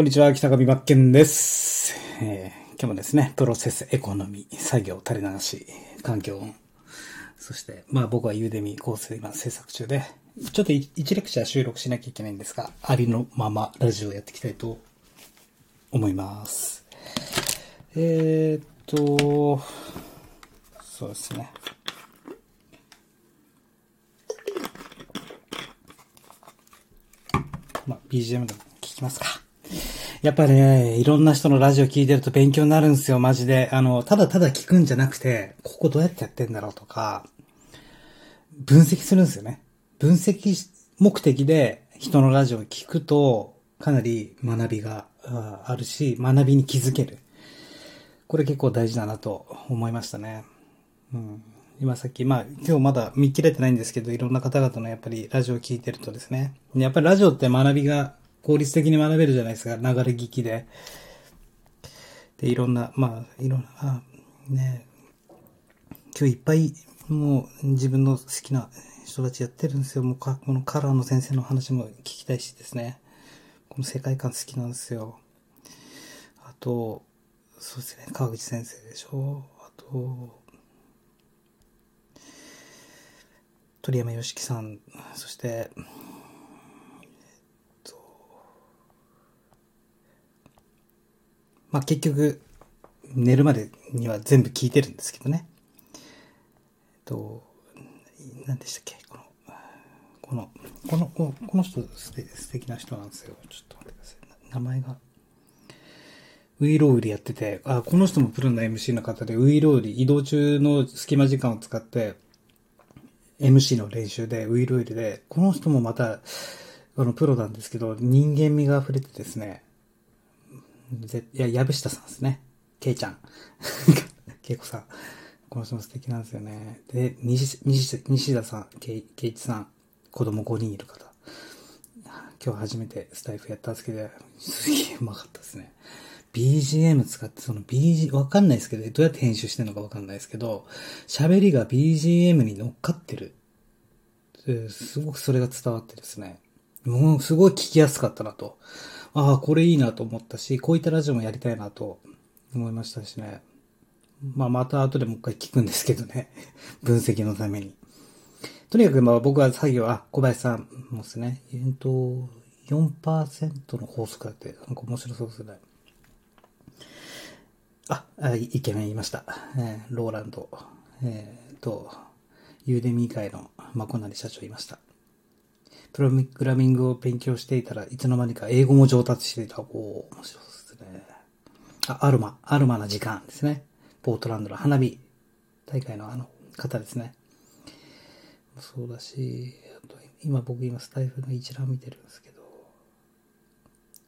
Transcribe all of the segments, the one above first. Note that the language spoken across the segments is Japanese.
こんにちは、北上真剣です。えー今日もですね、プロセスエコノミー、作業垂れ流し、環境音、そして、まあ僕はユーデミコース今制作中で、ちょっと1レクチャー収録しなきゃいけないんですが、ありのままラジオをやっていきたいと思います。えーっと、そうですね。まあ、BGM でも聞きますか。やっぱりね、いろんな人のラジオ聞いてると勉強になるんですよ、マジで。あの、ただただ聞くんじゃなくて、ここどうやってやってんだろうとか、分析するんですよね。分析目的で人のラジオを聞くと、かなり学びがあるし、学びに気づける。これ結構大事だなと思いましたね。うん。今さっき、まあ、今日まだ見切れてないんですけど、いろんな方々のやっぱりラジオを聞いてるとですね、やっぱりラジオって学びが効率的に学べるじゃないですか、流れ聞きで。で、いろんな、まあ、いろんな、ね、今日いっぱいもう自分の好きな人たちやってるんですよ。もうか、このカラーの先生の話も聞きたいしですね。この世界観好きなんですよ。あと、そうですね、川口先生でしょ。あと、鳥山よしきさん、そして、えっと、まあ、結局、寝るまでには全部聞いてるんですけどね。えっと、何でしたっけ？この、この、この、この人素敵素敵な人なんですよ。ちょっと待ってください。名前が。ウイロウリやってて、あ、この人もプロの MC の方で、ウイロウリ、移動中の隙間時間を使って、MC の練習で、ウイロウリで、この人もまた、あの、プロなんですけど、人間味が溢れてですね、ぜいや、藪下さんですね。ケイちゃん。ケイコさん。この人も素敵なんですよね。で、西、西、西田さん、ケイ、ケイチさん、子供5人いる方。今日初めてスタイフやったんですけど、すげえうまかったですね。BGM 使って、その BG、わかんないですけど、どうやって編集してるのかわかんないですけど、喋りが BGM に乗っかってる。すごくそれが伝わってですね。もうすごい聞きやすかったなと。ああ、これいいなと思ったし、こういったラジオもやりたいなと思いましたしね。まあ、また後でもう一回聞くんですけどね。分析のために。とにかくまあ僕は作業、あ、小林さんもですね。えっと、4%の法則だって、なんか面白そうですね。あ、あイケメン言いました。えーローランド、えーと、ユーデミー会のマコナリ社長いました。プログラミングを勉強していたらいつの間にか英語も上達していた。おお面白いですね。あ、アルマ、アルマな時間ですね。ポートランドの花火大会のあの方ですね。そうだし、あと今僕今スタイフの一覧見てるんですけど、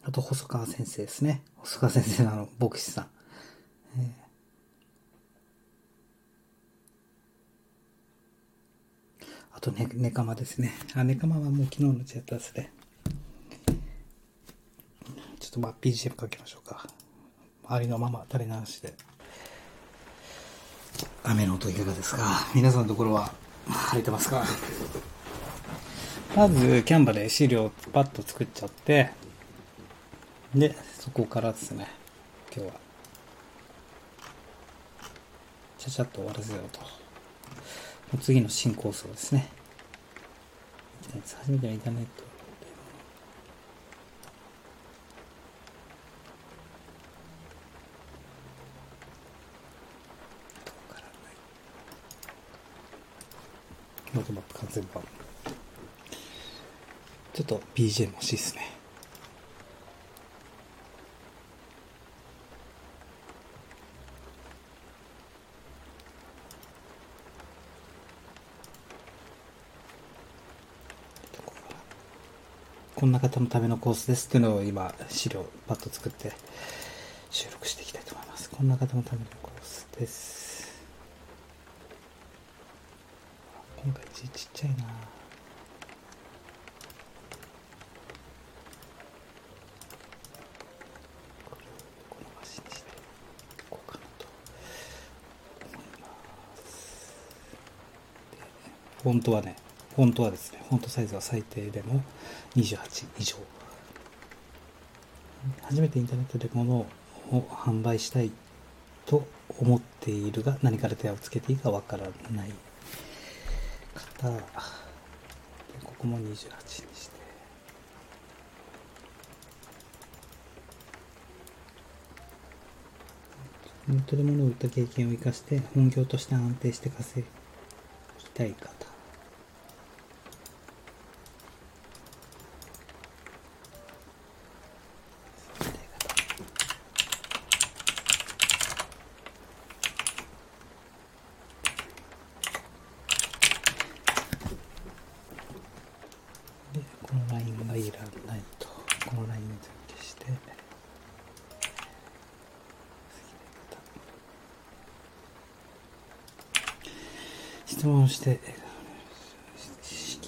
あと細川先生ですね。細川先生のあの牧師さん。あとね、ネカマですね。あ、ネカマはもう昨日のうちやったですね。ちょっとまあ BGM かけましょうか。周りのまま垂れ流しで。雨の音いかがですか？皆さんのところは晴れてますか？まず、キャンバで資料をパッと作っちゃって、で、そこからですね、今日は、ちゃちゃっと終わらせようと。次の新コースですね、初めてのインターネットロードマップ完全版。ちょっと BGM 欲しいですね。こんな方のためのコースですっていうのを今資料パッと作って収録していきたいと思います。こんな方のためのコースです。今回字ちっちゃいなこれを横伸ばしにしてこうかなと思いますでフォントはねフォントはですねフォントサイズは最低でも28以上。初めてインターネットで物を販売したいと思っているが何から手をつけていいかわからない方。でここも28にして。ネットで物を売った経験を生かして本業として安定して稼ぎたい方でこのラインがいらないとこのラインを全消して質問をして資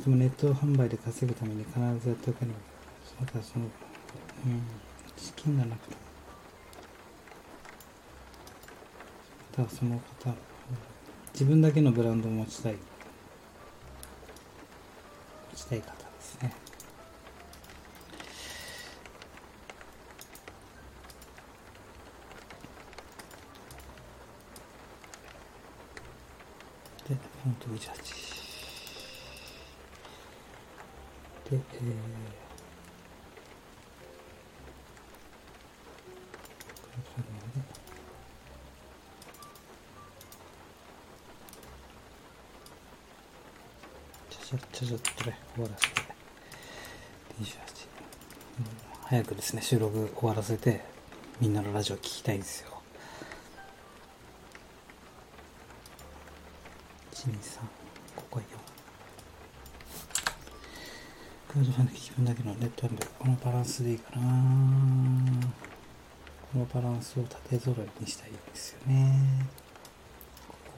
金がなくてもネット販売で稼ぐために必ずやっておけばまたその、うん、資金がなくてもまたその方自分だけのブランドを持ちたい持ちたい方ですねでフォント28えー、ちょちょちょっとね、終わらせて、28、うん、早くですね、収録終わらせて、みんなのラジオ聞きたいんですよ。1、2、3。クラウドファンディング気分だけのネットワークこのバランスでいいかな。このバランスを縦揃えにしたいですよねここ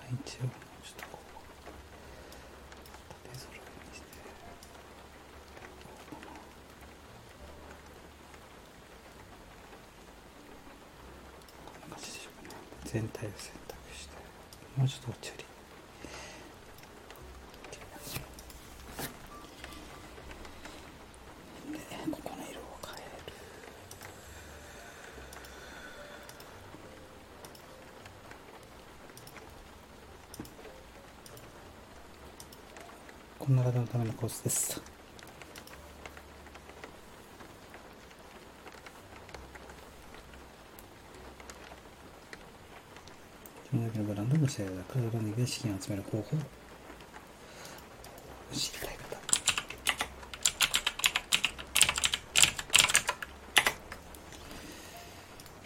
はい一応もうちょっとこう縦揃いにしてこうかなこんな感じでしょうかね全体を選択してもうちょっとこっちよりでここの色を変えるこんな方のためのコースです。自分だけのブランドの試合だクラウドファンディで資金を集める方法を知りたい方。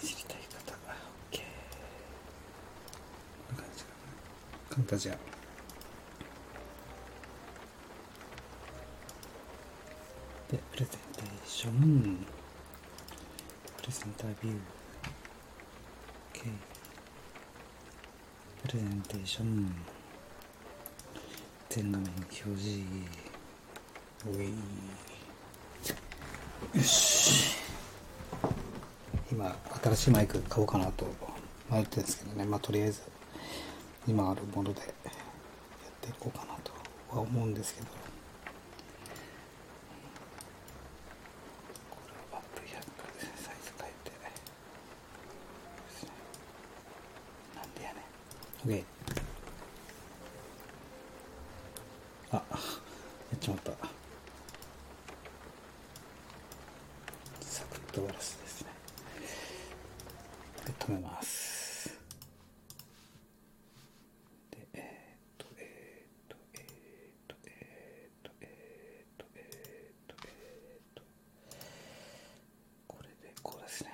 知りたい方。OK こんな感じかな。カンタジアでプレゼンテーションプレゼンタービュー OK プレゼンテーション全画面表示おいよし今新しいマイク買おうかなと迷ってるんですけどねまあとりあえず今あるものでやっていこうかなとは思うんですけどこれはアップ100サイズ変えてなんでやねん OK あやっちまったサクッと終わらせですねで止めますでえーっとえーっとえーっとえーっとえーっとえーっとえーっとこれでこうですね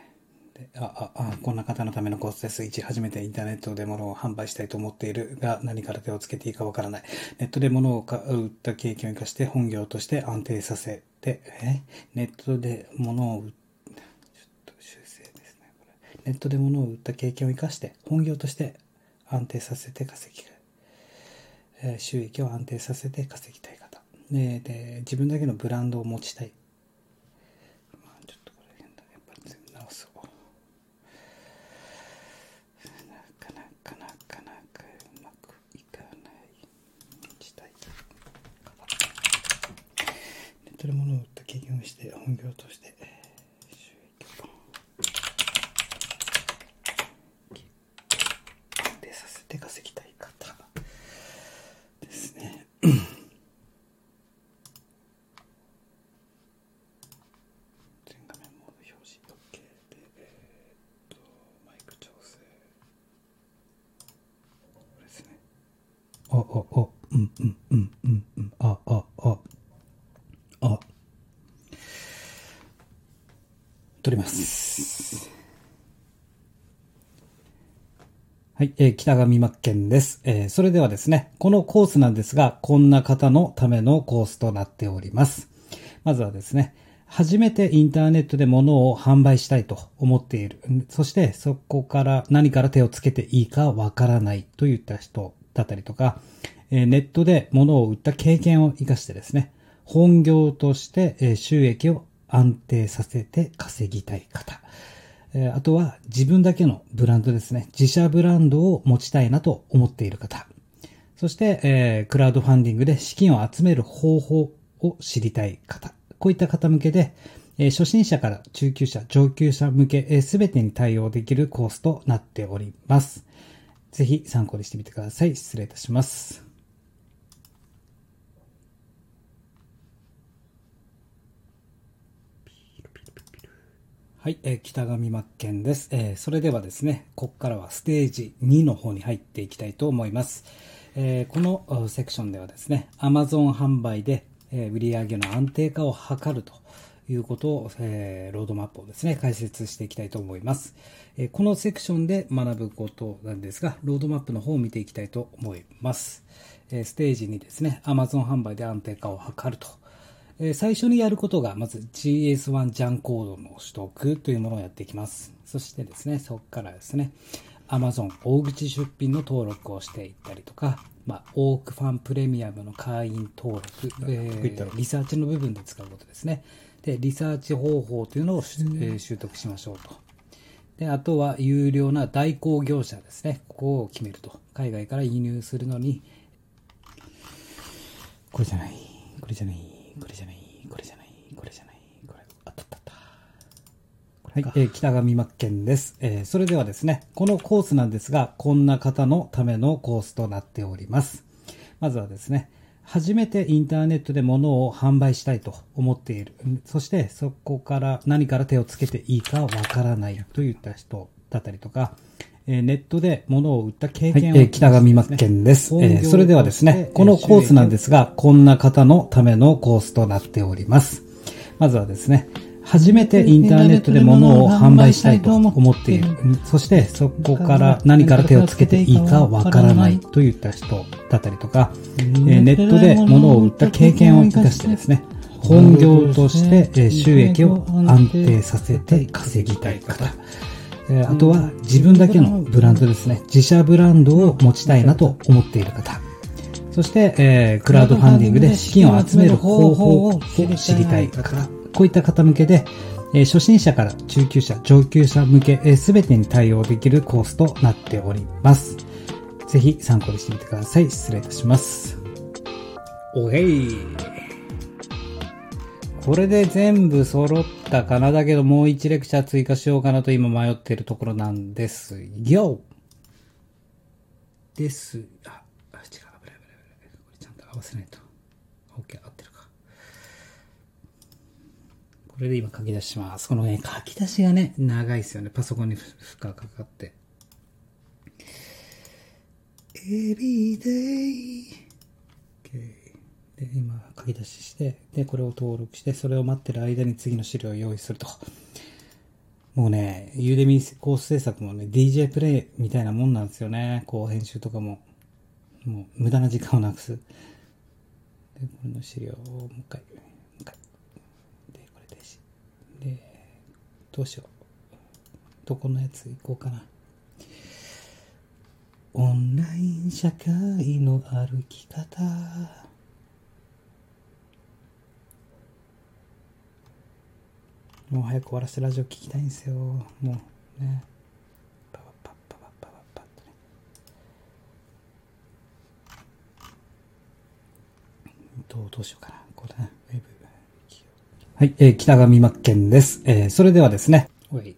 でああこんな方のためのコースです。1初めてインターネットで物を販売したいと思っているが何から手をつけていいかわからない。ネットで物を買う売った経験を生かして本業として安定させてえ？ネットで物を売っちょっと修正ですねこれ。ネットで物を売った経験を生かして本業として安定させて稼ぎえ収益を安定させて稼ぎたい方。でで自分だけのブランドを持ちたい。った起業して本業としてえー北上真剣です、えーそれではですね、このコースなんですが、こんな方のためのコースとなっております。まずはですね、初めてインターネットで物を販売したいと思っている。そしてそこから何から手をつけていいかわからないといった人だったりとか、ネットで物を売った経験を活かしてですね、本業として収益を安定させて稼ぎたい方。えあとは自分だけのブランドですね。自社ブランドを持ちたいなと思っている方。そして、えークラウドファンディングで資金を集める方法を知りたい方。こういった方向けで、えー初心者から中級者、上級者向け、すべてに対応できるコースとなっております。ぜひ参考にしてみてください。失礼いたします。はい、えー北上真剣です、えーそれではですね、ここからはステージ2の方に入っていきたいと思います。えーこのセクションではですね、Amazon 販売で、えー売上の安定化を図るということを、えーロードマップをですね、解説していきたいと思います。えーこのセクションで学ぶことなんですが、ロードマップの方を見ていきたいと思います。えーステージにですね、Amazon 販売で安定化を図ると。えー最初にやることが、まず GS1 ジャンコードの取得というものをやっていきます。そしてですね、そこからですね、Amazon 大口出品の登録をしていったりとか、まあ、オークファンプレミアムの会員登録、えーリサーチの部分で使うことですね。で、リサーチ方法というのを、えー習得しましょうと。で、あとは有料な代行業者ですね。ここを決めると。海外から輸入するのに、これじゃない、これじゃない、これじゃない、これじゃない、これじゃない、これ、あったったった。はい、えー北上真剣です、えーそれではですね、このコースなんですが、こんな方のためのコースとなっております。まずはですね、初めてインターネットで物を販売したいと思っている。そしてそこから何から手をつけていいかわからないといった人だったりとか、えーネットで物を売った経験を、はいえー北上真剣ですえーそれではですねこのコースなんですが、こんな方のためのコースとなっております。まずはですね、初めてインターネットで物を販売したいと思っている。そしてそこから何から手をつけていいかわからないといった人だったりとか、えーネットで物を売った経験を活かしてですね、本業としてえー収益を安定させて稼ぎたい方。えーあとは自分だけのブランドですね。自社ブランドを持ちたいなと思っている方。そして、えークラウドファンディングで資金を集める方法を知りたい方。こういった方向けで、えー初心者から中級者、上級者向け、すべてに対応できるコースとなっております。ぜひ参考にしてみてください。失礼いたします。おへい。これで全部揃ったかなだけどもう1レクチャー追加しようかなと今迷っているところなんですよ。です。あ、あ違う、危ない危ない危ない。これちゃんと合わせないと。OK、合ってるか。これで今書き出します。このね、書き出しがね、長いですよね。パソコンに負荷かかって。every day. OK。で、今書き出しして、で、これを登録して、それを待ってる間に次の資料を用意すると。もうね、ユーデミーコース制作もね、DJ プレイみたいなもんなんですよね。こう、編集とかも。もう、無駄な時間をなくす。で、これの資料をもう一回、もう一回。で、これでし。で、どうしよう。どこのやつ行こうかな。オンライン社会の歩き方。もう早く終わらせてラジオ聞きたいんですよ。もうね。パパパパパパパパッとね。どうどうしようかな。これね。ウェブ。はい、えー北上真剣です。えーそれではですね。おい。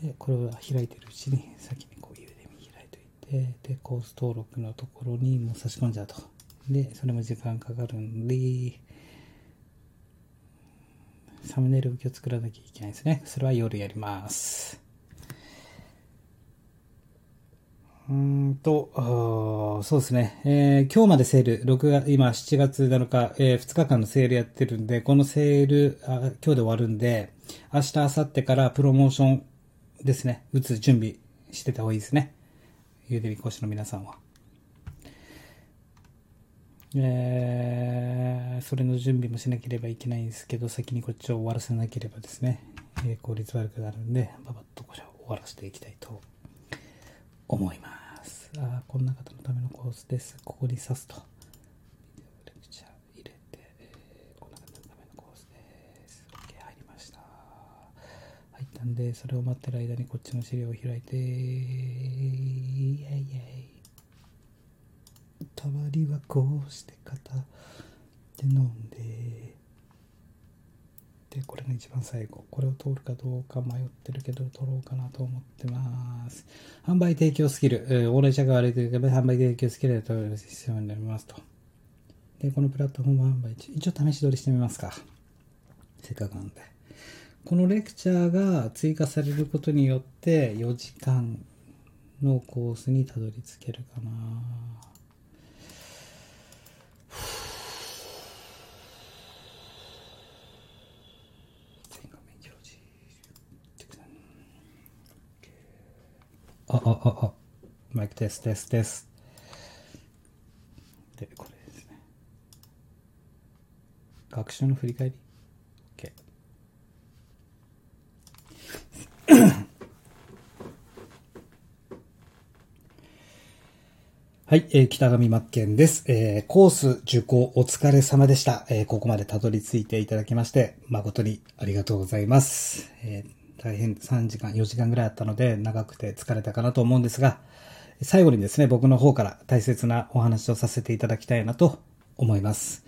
で、これを開いてるうちに、先にこう、ゆで開いといて、で、コース登録のところにもう差し込んじゃうと。で、それも時間かかるんで、サムネイルを今日作らなきゃいけないですね。それは夜やります。うんと、そうですね。えー今日までセール、6月、今7月7日、え2日間のセールやってるんで、このセール、あ今日で終わるんで、明日、明後日からプロモーションですね、打つ準備してた方がいいですね。ゆでみ講師の皆さんは。えーそれの準備もしなければいけないんですけど、先にこっちを終わらせなければですね、えー効率悪くなるんで、ばばっとこれを終わらせていきたいと思います。あこんな方のためのコースです。ここに刺すと。入れて、えーこんな方のためのコースです。OK、入りました。入ったんで、それを待ってる間にこっちの資料を開いて、イェイイェイ。たわりはこうして片手飲んで、で、これが一番最後。これを通るかどうか迷ってるけど、取ろうかなと思ってます。販売提供スキル。えー、オーナー社が悪いというか、販売提供スキルで取れる必要になりますと。で、このプラットフォーム販売、一応試し撮りしてみますか。せっかくなんで。このレクチャーが追加されることによって、4時間のコースにたどり着けるかな。全画面表示。あ、あ、あ、あ。マイクテストテストテス。で、これですね。学習の振り返り ?OK。はい、えー北上真剣です。えーコース受講お疲れ様でした。えーここまでたどり着いていただきまして、誠にありがとうございます。えー大変3時間、4時間ぐらいあったので、長くて疲れたかなと思うんですが、最後にですね、僕の方から大切なお話をさせていただきたいなと思います。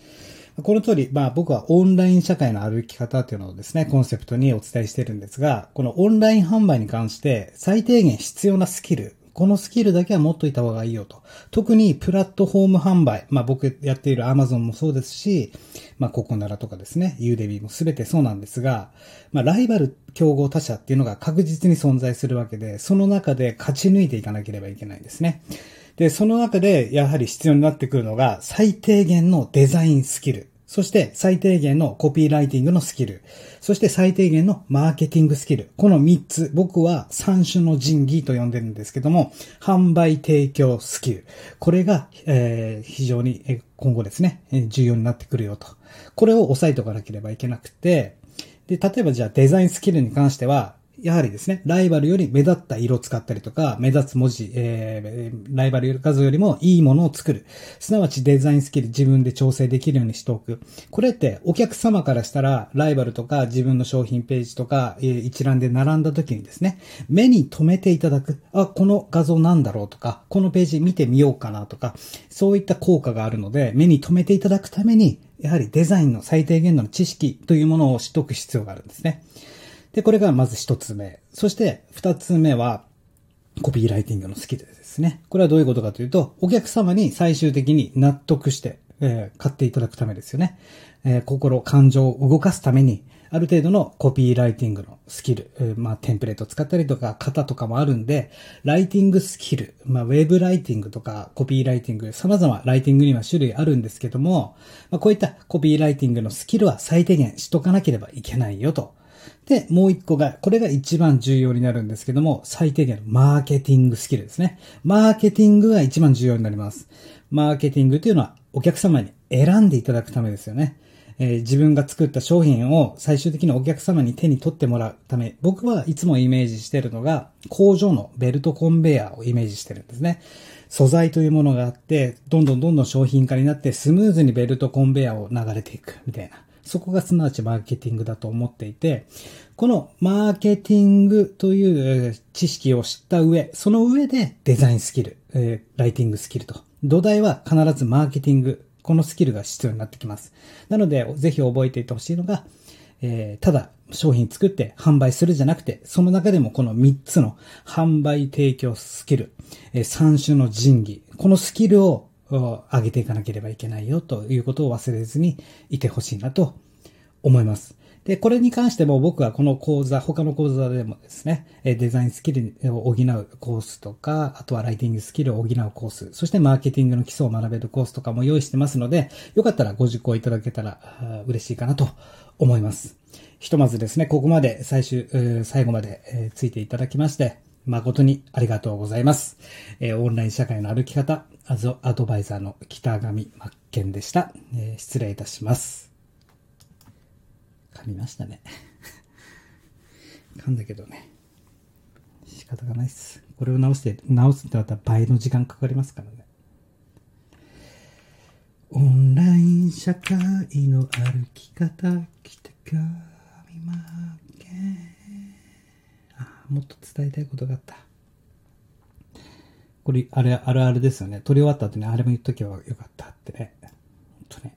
この通り、まあ僕はオンライン社会の歩き方というのをですね、コンセプトにお伝えしているんですが、このオンライン販売に関して最低限必要なスキル、このスキルだけは持っといた方がいいよと。特にプラットフォーム販売、まあ僕やっている Amazon もそうですし、まあココナラとかですね、ユーデビーもすべてそうなんですが、まあライバル競合他社っていうのが確実に存在するわけで、その中で勝ち抜いていかなければいけないんですね。で、その中でやはり必要になってくるのが最低限のデザインスキル。そして最低限のコピーライティングのスキル。そして最低限のマーケティングスキル。この3つ、僕は3種の神器と呼んでるんですけども、販売提供スキル。これが、えー非常に今後ですね、重要になってくるよと。これを押さえておかなければいけなくて、で、例えばじゃあデザインスキルに関しては、やはりですね、ライバルより目立った色を使ったりとか、目立つ文字、えーライバル数よりもいいものを作る。すなわちデザインスキル自分で調整できるようにしておく。これってお客様からしたら、ライバルとか自分の商品ページとか、えー一覧で並んだ時にですね、目に留めていただく。あ、この画像なんだろうとか、このページ見てみようかなとか、そういった効果があるので、目に留めていただくために、やはりデザインの最低限度の知識というものを知っておく必要があるんですね。で、これがまず一つ目。そして二つ目は、コピーライティングのスキルですね。これはどういうことかというと、お客様に最終的に納得して、えー買っていただくためですよね。えー心、感情を動かすために、ある程度のコピーライティングのスキル、えーまあ、テンプレートを使ったりとか、型とかもあるんで、ライティングスキル、まあ、ウェブライティングとか、コピーライティング、様々ライティングには種類あるんですけども、まあ、こういったコピーライティングのスキルは最低限しとかなければいけないよと。で、もう一個が、これが一番重要になるんですけども、最低限のマーケティングスキルですね。マーケティングが一番重要になります。マーケティングというのは、お客様に選んでいただくためですよね。えー自分が作った商品を最終的にお客様に手に取ってもらうため、僕はいつもイメージしてるのが、工場のベルトコンベヤーをイメージしてるんですね。素材というものがあって、どんどんどんどん商品化になって、スムーズにベルトコンベヤーを流れていく、みたいな。そこがすなわちマーケティングだと思っていて、このマーケティングという知識を知った上、その上でデザインスキル、えーライティングスキルと。土台は必ずマーケティングこのスキルが必要になってきます。なので、ぜひ覚えていてほしいのが、えーただ商品作って販売するじゃなくて、その中でもこの3つの販売提供スキル、え3種の神器、このスキルを上げていかなければいけないよということを忘れずにいてほしいなと思います。で、これに関しても僕はこの講座、他の講座でもですね、デザインスキルを補うコースとか、あとはライティングスキルを補うコース、そしてマーケティングの基礎を学べるコースとかも用意してますので、よかったらご受講いただけたら嬉しいかなと思います。ひとまずですね、ここまで最終、最後まで、ついていただきまして、誠にありがとうございます。えーオンライン社会の歩き方、アゾアドバイザーの北上真剣でした。えー失礼いたします。噛みましたね。噛んだけどね。仕方がないっす。これを直して、直すってなった倍の時間かかりますからね。オンライン社会の歩き方、北上真剣。あ、もっと伝えたいことがあった。これ、あれ、あるあるですよね。撮り終わった後にあれも言っとけばよかったってね。ほんとね。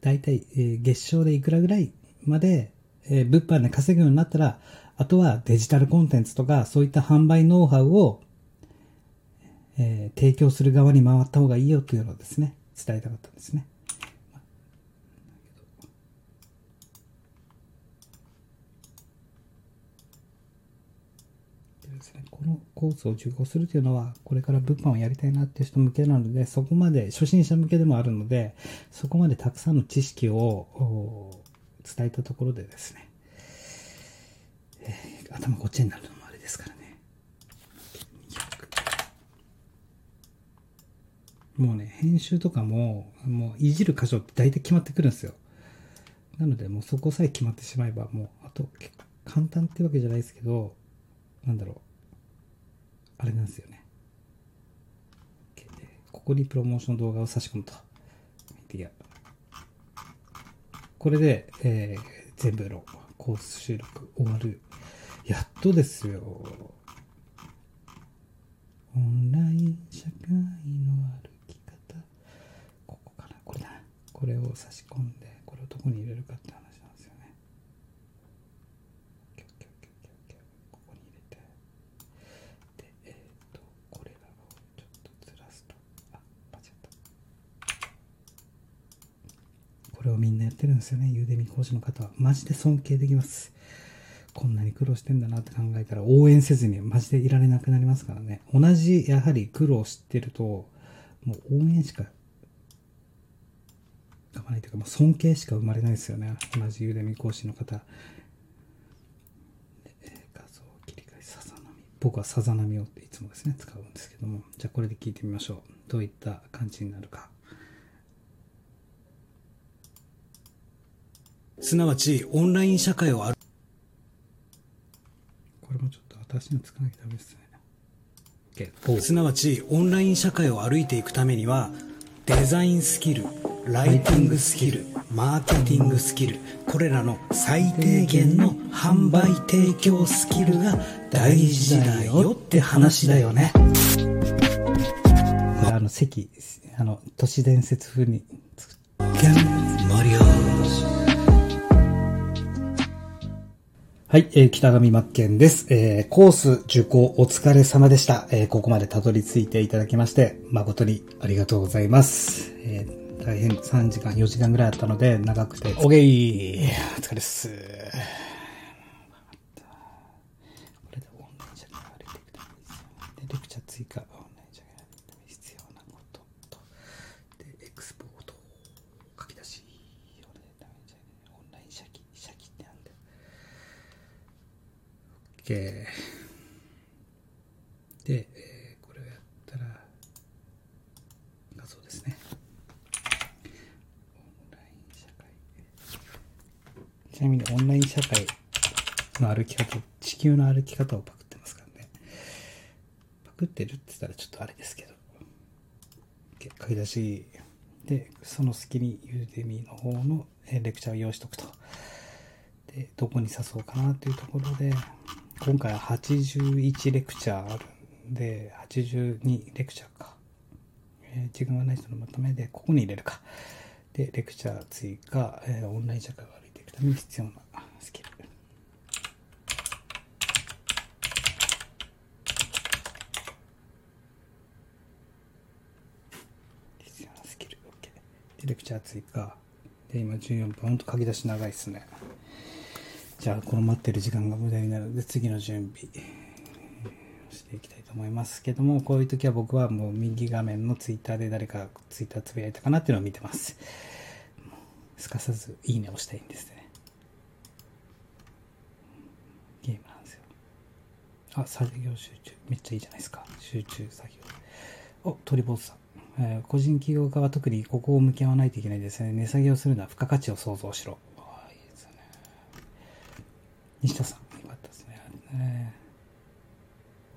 大体、えー月賞でいくらぐらいまで、えー物販で稼ぐようになったら、あとはデジタルコンテンツとか、そういった販売ノウハウを、えー提供する側に回った方がいいよというのをですね、伝えたかったんですね。でですね、このコースを受講するというのは、これから物販をやりたいなっていう人向けなので、そこまで、初心者向けでもあるので、そこまでたくさんの知識を伝えたところでですね、えー頭こっちになるのもあれですからね。もうね、編集とかも、もういじる箇所って大体決まってくるんですよ。なので、もうそこさえ決まってしまえば、もう、あと、簡単ってわけじゃないですけど、なんだろう。あれなんですよね。ここにプロモーション動画を差し込むと。これで、えー全部のコース収録終わる。やっとですよ。オンライン社会の歩き方。ここかなこれだ。これを差し込んで、これをどこに入れるかって話なんですよね。オッケーオッケーオッケーオッケーオッケーここに入れて。で、えっ、と、これらをちょっとずらすと。あ、間違った。これをみんなやってるんですよね。ユーデミ講師の方は。マジで尊敬できます。こんなに苦労してんだなって考えたら応援せずにマジでいられなくなりますからね。同じやはり苦労してると、もう応援しかかばないというか、もう尊敬しか生まれないですよね。同じユーデミ講師の方。え画像切り替え、さざ波。僕はさざ波をっていつもですね、使うんですけども。じゃあこれで聞いてみましょう。どういった感じになるか。すなわち、オンライン社会を歩これもちょっと私につかなきゃダメですね。すなわち、オンライン社会を歩いていくためには、デザインスキル、ライティングスキル、マーケティングスキル、これらの最低限の販売提供スキルが大事だよって話だよね。これあの、席、あの、都市伝説風に作っはい、えー北上真剣です。えーコース受講お疲れ様でした。えーここまでたどり着いていただきまして、誠にありがとうございます。えー大変3時間、4時間ぐらいあったので、長くて、おげいお疲れっす。レクチャー追加、オンライン社会を歩いていくために必要なことと、で、エクスポート、書き出し、オンライン社記、社記ってなんだよ。OK で、えーこれをやったら画像ですね。オンライン社会。ちなみにオンライン社会の歩き方地球の歩き方をパクってますからね。パクってるって言ったらちょっとあれですけど。OK 書き出しでその隙にユーデミの方のレクチャーを用意しとくと。でどこに刺そうかなというところで今回は81レクチャーあるんで、82レクチャーか。えー時間がない人のまとめで、ここに入れるか。で、レクチャー追加、えーオンライン社会を歩いていくために必要なスキル。必要なスキル。OK。で、レクチャー追加。で、今14分。ほんと書き出し長いっすね。じゃあ、この待ってる時間が無駄になるので、次の準備。していきたいと思いますけども、こういう時は僕はもう右画面のツイッターで誰かツイッターつぶやいたかなっていうのを見てます。すかさずいいねをしたいんですね。ゲームなんですよ。あ、作業集中。めっちゃいいじゃないですか。集中作業。お、鳥坊主さん。個人起業家は特にここを向き合わないといけないですね。値下げをするのは付加価値を想像しろ。西田さん、よかったですね。えー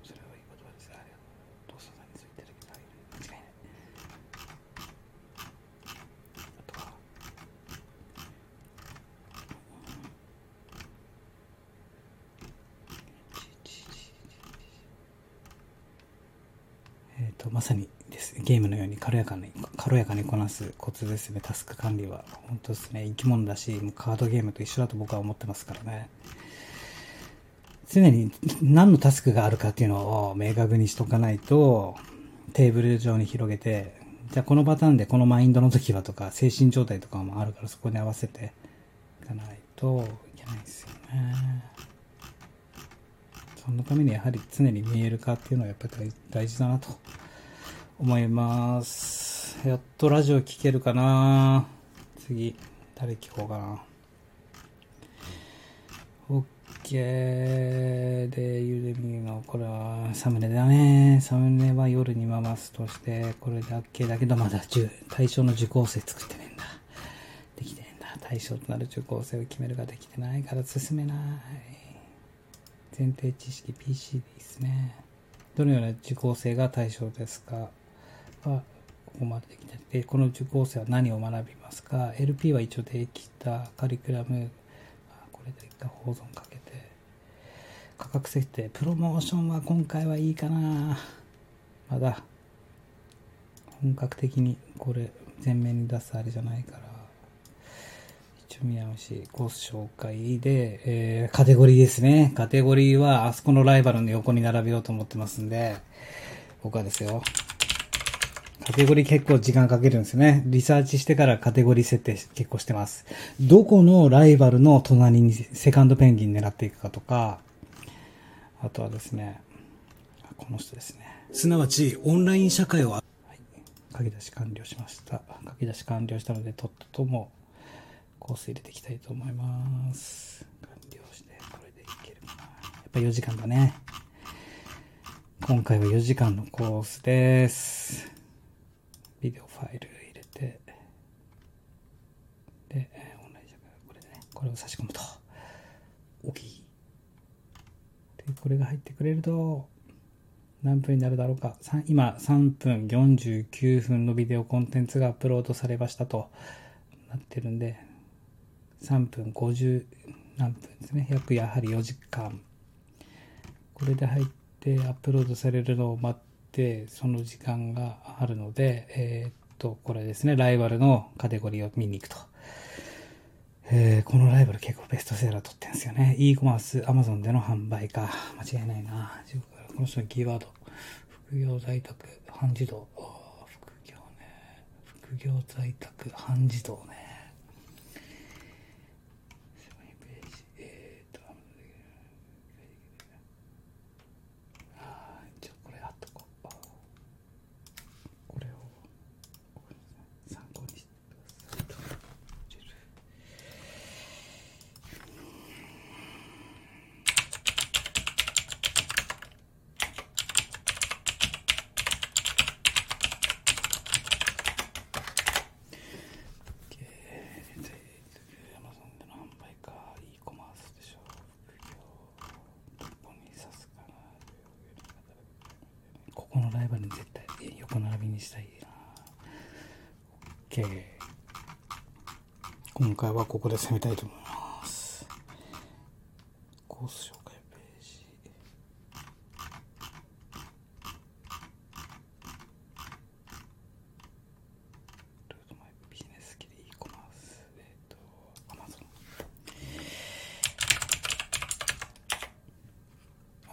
それはいい言葉ですね。ありがとう。お父さんについてるけど、間違いない。あとは、えっ、ーと、まさにですね、ゲームのように軽やかに、軽やかにこなすコツですね、タスク管理は。本当ですね、生き物だし、カードゲームと一緒だと僕は思ってますからね。常に何のタスクがあるかっていうのを明確にしとかないと、テーブル上に広げて、じゃあこのパターンでこのマインドの時はとか、精神状態とかもあるからそこに合わせていかないといけないですよね。そのためにやはり常に見える化っていうのはやっぱり大事だなと思います。やっとラジオ聞けるかな次、誰聞こうかな。で、ゆでみの、これはサムネだね。サムネは夜に回すとして、これで OK だけど、まだ10対象の受講生作ってねえんだ。できてねえんだ。対象となる受講生を決めるができてないから進めない。前提知識 PC でいいですね。どのような受講生が対象ですか？は、ここまでできてで、この受講生は何を学びますか ?LP は一応できたカリキュラム、これで一回保存かけ、価格設定、プロモーションは今回はいいかなまだ、本格的にこれ前面に出すあれじゃないから、一応見直し、コース紹介で、えーカテゴリーですね。カテゴリーはあそこのライバルの横に並べようと思ってますんで、僕はですよ。カテゴリー結構時間かけるんですよね。リサーチしてからカテゴリー設定結構してます。どこのライバルの隣にセカンドペンギン狙っていくかとか、あとはですね、この人ですね。すなわち、オンライン社会を書き出し完了しました。書き出し完了したので、とっとともコース入れていきたいと思います。完了して、これでいけるかな。やっぱ4時間だね。今回は4時間のコースです。ビデオファイル入れて、で、えーオンライン社会これでね、これを差し込むと。大きい。で、これが入ってくれると、何分になるだろうか。さん今3分49分のビデオコンテンツがアップロードされましたとなってるんで、3分50何分ですね。約やはり4時間。これで入ってアップロードされるのを待って、その時間があるので、えーっと、これですね。ライバルのカテゴリーを見に行くと。えーこのライバル結構ベストセラー取ってんですよね。e コマース、アマゾンでの販売か。間違いないな。この人のキーワード。副業在宅、半自動。ああ副業ね。副業在宅、半自動ね。ここで攻めたいと思います。コース紹介ページ。ルートマイビジネスキリ e コマース。えっ、と、アマゾ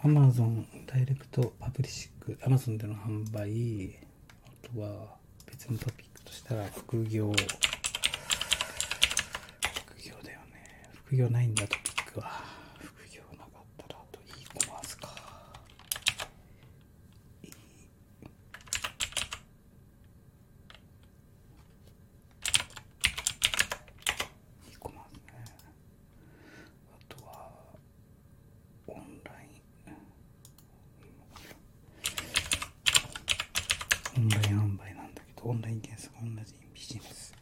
ン。アマゾンダイレクトパブリシック。アマゾンでの販売。あとは別のトピックとしたら副業。ね副業ないんだトピックは副業なかったらあと e コマースか e コマースねあとはオンラインオンライン販売なんだけどオンライン検索オンラインビジネス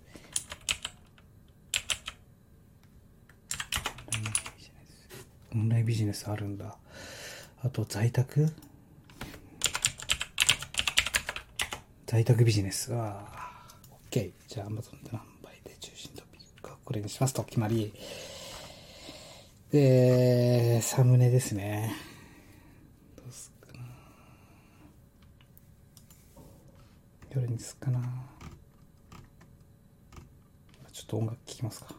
オンラインビジネスあるんだあと在宅？在宅ビジネス。は OK じゃあアマゾンで何倍で中心トピックはこれにしますと決まり。でサムネですねどうすっかなどれにすっかなちょっと音楽聴きますか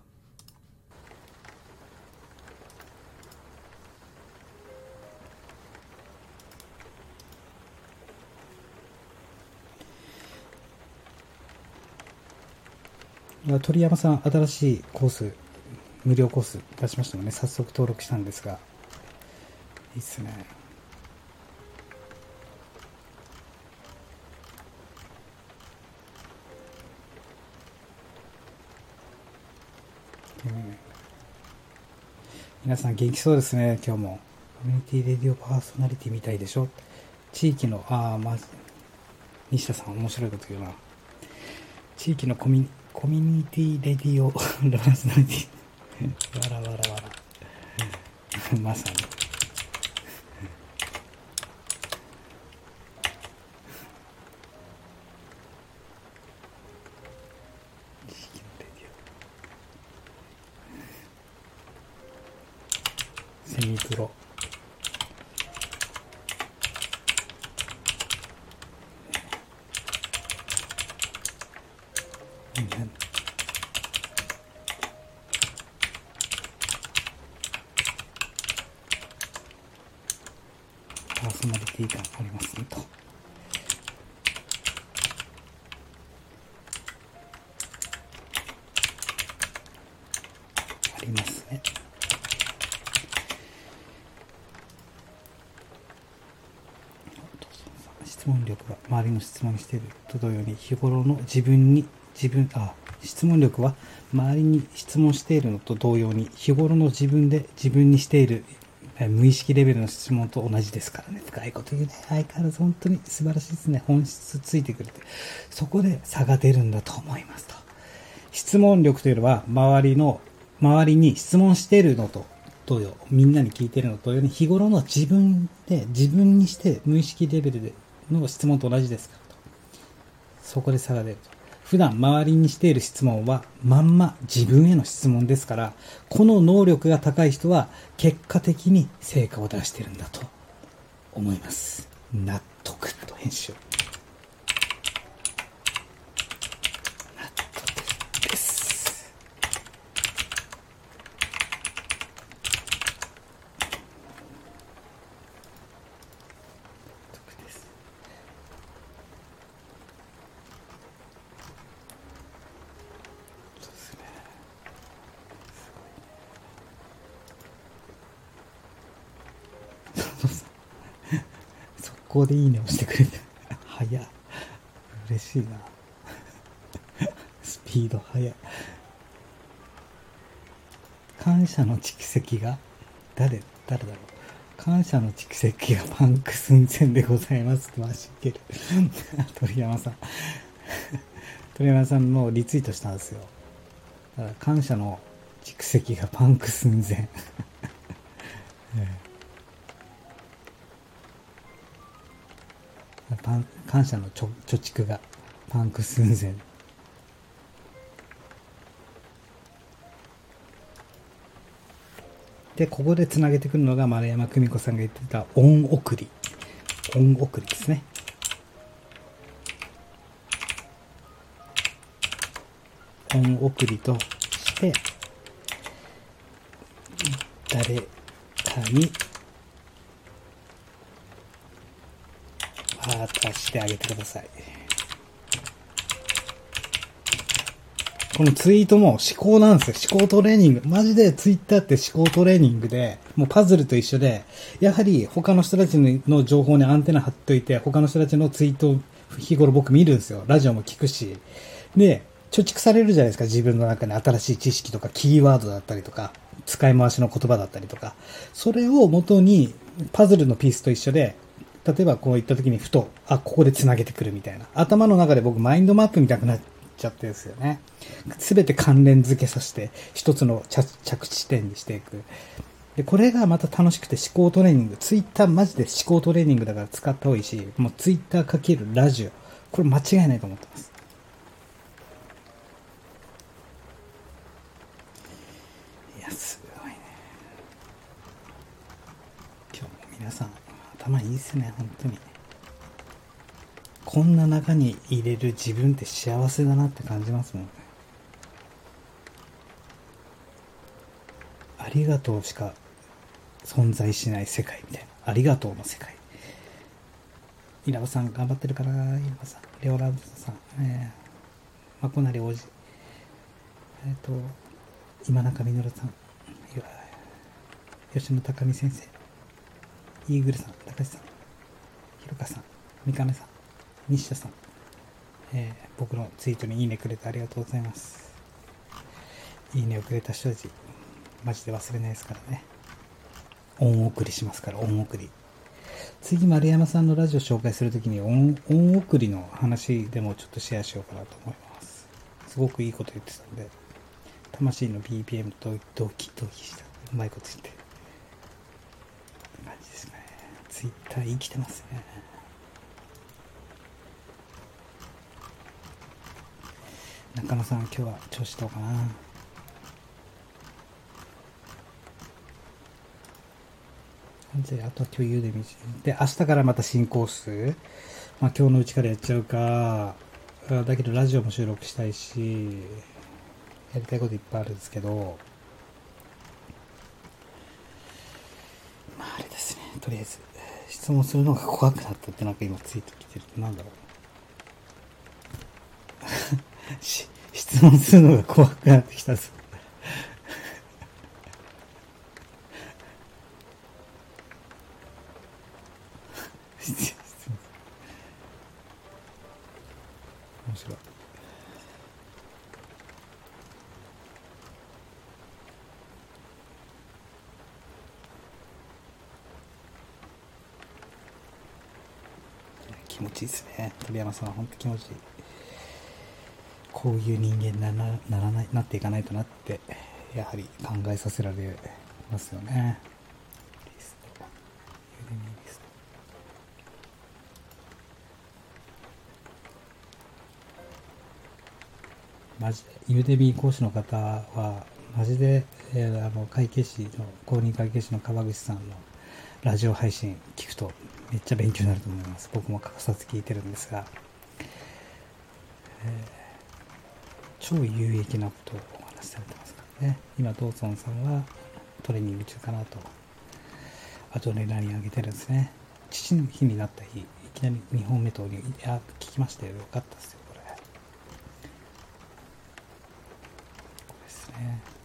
いや鳥山さん、新しいコース、無料コース出しましたので、早速登録したんですが、いいっすね。皆さん元気そうですね、今日も。コミュニティレディオパーソナリティみたいでしょ地域の、ああ、まず、西田さん面白いこと言うな。地域のコミュニコミュニティレディオパーソナリティ。わらわらわら。まさに。地域のレディオ。セミプロ。うんパーソナリティ感ありますねと。ありますね。質問力は周りの質問していると同様に日頃の自分に自分あ質問力は周りに質問しているのと同様に日頃の自分で自分にしている無意識レベルの質問と同じですからね。深いこと言うね。相変わらず本当に素晴らしいですね。本質ついてくれて。そこで差が出るんだと思いますと。質問力というのは周りの周りに質問してるのと同様みんなに聞いてるのと同様に日頃の自分で自分にして無意識レベルでの質問と同じですからと。そこで差が出ると。普段周りにしている質問はまんま自分への質問ですからこの能力が高い人は結果的に成果を出してるんだと思います。納得と編集納得です納得ですそうですねすごいね速攻でいいねをしてくれて。早っ嬉しいな。スピード速い。感謝の蓄積が誰誰だろう。感謝の蓄積がパンク寸前でございますってマジいける。鳥山さん。鳥山さんのリツイートしたんですよ。だ感謝の蓄積がパンク寸前。感謝のちょ貯蓄がパンク寸前。でここでつなげてくるのが丸山久美子さんが言ってた恩送り。恩送りですね。恩送りとして誰かにーッとしてあげてください。このツイートも思考なんですよ。思考トレーニング。マジでツイッターって思考トレーニングで、もうパズルと一緒で、やはり他の人たちの情報にアンテナ張っといて、他の人たちのツイートを日頃僕見るんですよ。ラジオも聞くし。で、貯蓄されるじゃないですか。自分の中に新しい知識とか、キーワードだったりとか、使い回しの言葉だったりとか。それを元に、パズルのピースと一緒で、例えばこういった時にふと、あ、ここで繋げてくるみたいな。頭の中で僕マインドマップ見たくなっちゃってですよね。すべて関連付けさせて、一つの着着地点にしていく。で、これがまた楽しくて思考トレーニング。ツイッターマジで思考トレーニングだから使った方がいいし、もうツイッターかけるラジオ。これ間違いないと思ってます。いや、すごいね。今日も皆さん、頭いいですね、本当に。こんな中に入れる自分って幸せだなって感じますもんね。ありがとうしか存在しない世界みたいな。ありがとうの世界。稲葉さん頑張ってるから、稲葉さん。レオラルドさん。えー、まこなり王子。えっ、と、今中みのるさん。吉野高見先生。イーグルさん。高橋さん。ひろかさん。三亀さん。西田さん。えー僕のツイートにいいねくれてありがとうございます。いいねをくれた人たち、マジで忘れないですからね。恩送りしますから、恩送り。次、丸山さんのラジオ紹介するときに恩、恩送りの話でもちょっとシェアしようかなと思います。すごくいいこと言ってたんで、魂の BPM と同期、同期した。うまいこと言って。感じですね。ツイッター生きてますね。中野さん、今日は調子どうかな？で、あとは共有で見で、明日からまた新コース。まあ今日のうちからやっちゃうか。だけどラジオも収録したいし、やりたいこといっぱいあるんですけど、まああれですね、とりあえず、質問するのが怖くなったってなんか今ついてきてるってなんだろう。し 質問するのが怖くなってきたぞ。質問面白い。気持ちいいですね。鳥山さ、本当気持ちいい。こういう人間にならならないなっていかないとなって、やはり考えさせられますよね。リスト。ユーデミーリストマジで、ユーデミ講師の方は、マジで、えーあの、会計士の、公認会計士の川口さんのラジオ配信聞くと、めっちゃ勉強になると思います。僕も欠かさず聞いてるんですが、超有益なことをお話しされてますからね。今、ドーソンさんはトレーニング中かなと、アドレナリン上げてるんですね。父の日になった日、いきなり2本目とり、いや、聞きましたよ。よかったですよ、これ。これですね。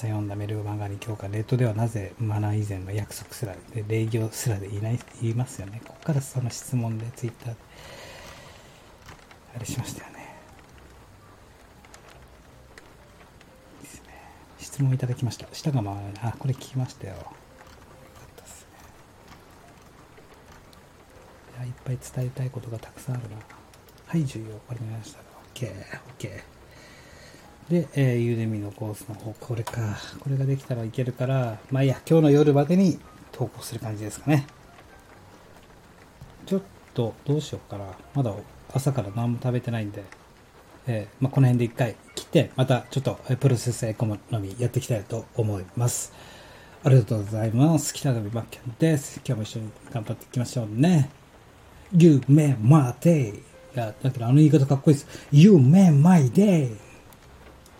朝読んだメルマガに今日からネットではなぜマナー以前の約束すらで礼儀すらで言いない言いますよね。ここからその質問でツイッターであれしましたよね。ですね。質問いただきました。舌が回らない。あこれ聞きましたよ。よかったですね。いいっぱい伝えたいことがたくさんあるな。はい重要。わかりました。OKOK で、えー、ユーデミのコースの方、これか。これができたらいけるから、まあいいや、今日の夜までに投稿する感じですかね。ちょっと、どうしようかな。まだ朝から何も食べてないんで、えーまあこの辺で一回切って、またちょっと、プロセスエコノミーやっていきたいと思います。ありがとうございます。北上真剣です。今日も一緒に頑張っていきましょうね。夢まで。いや、だけどあの言い方かっこいいです。夢まで。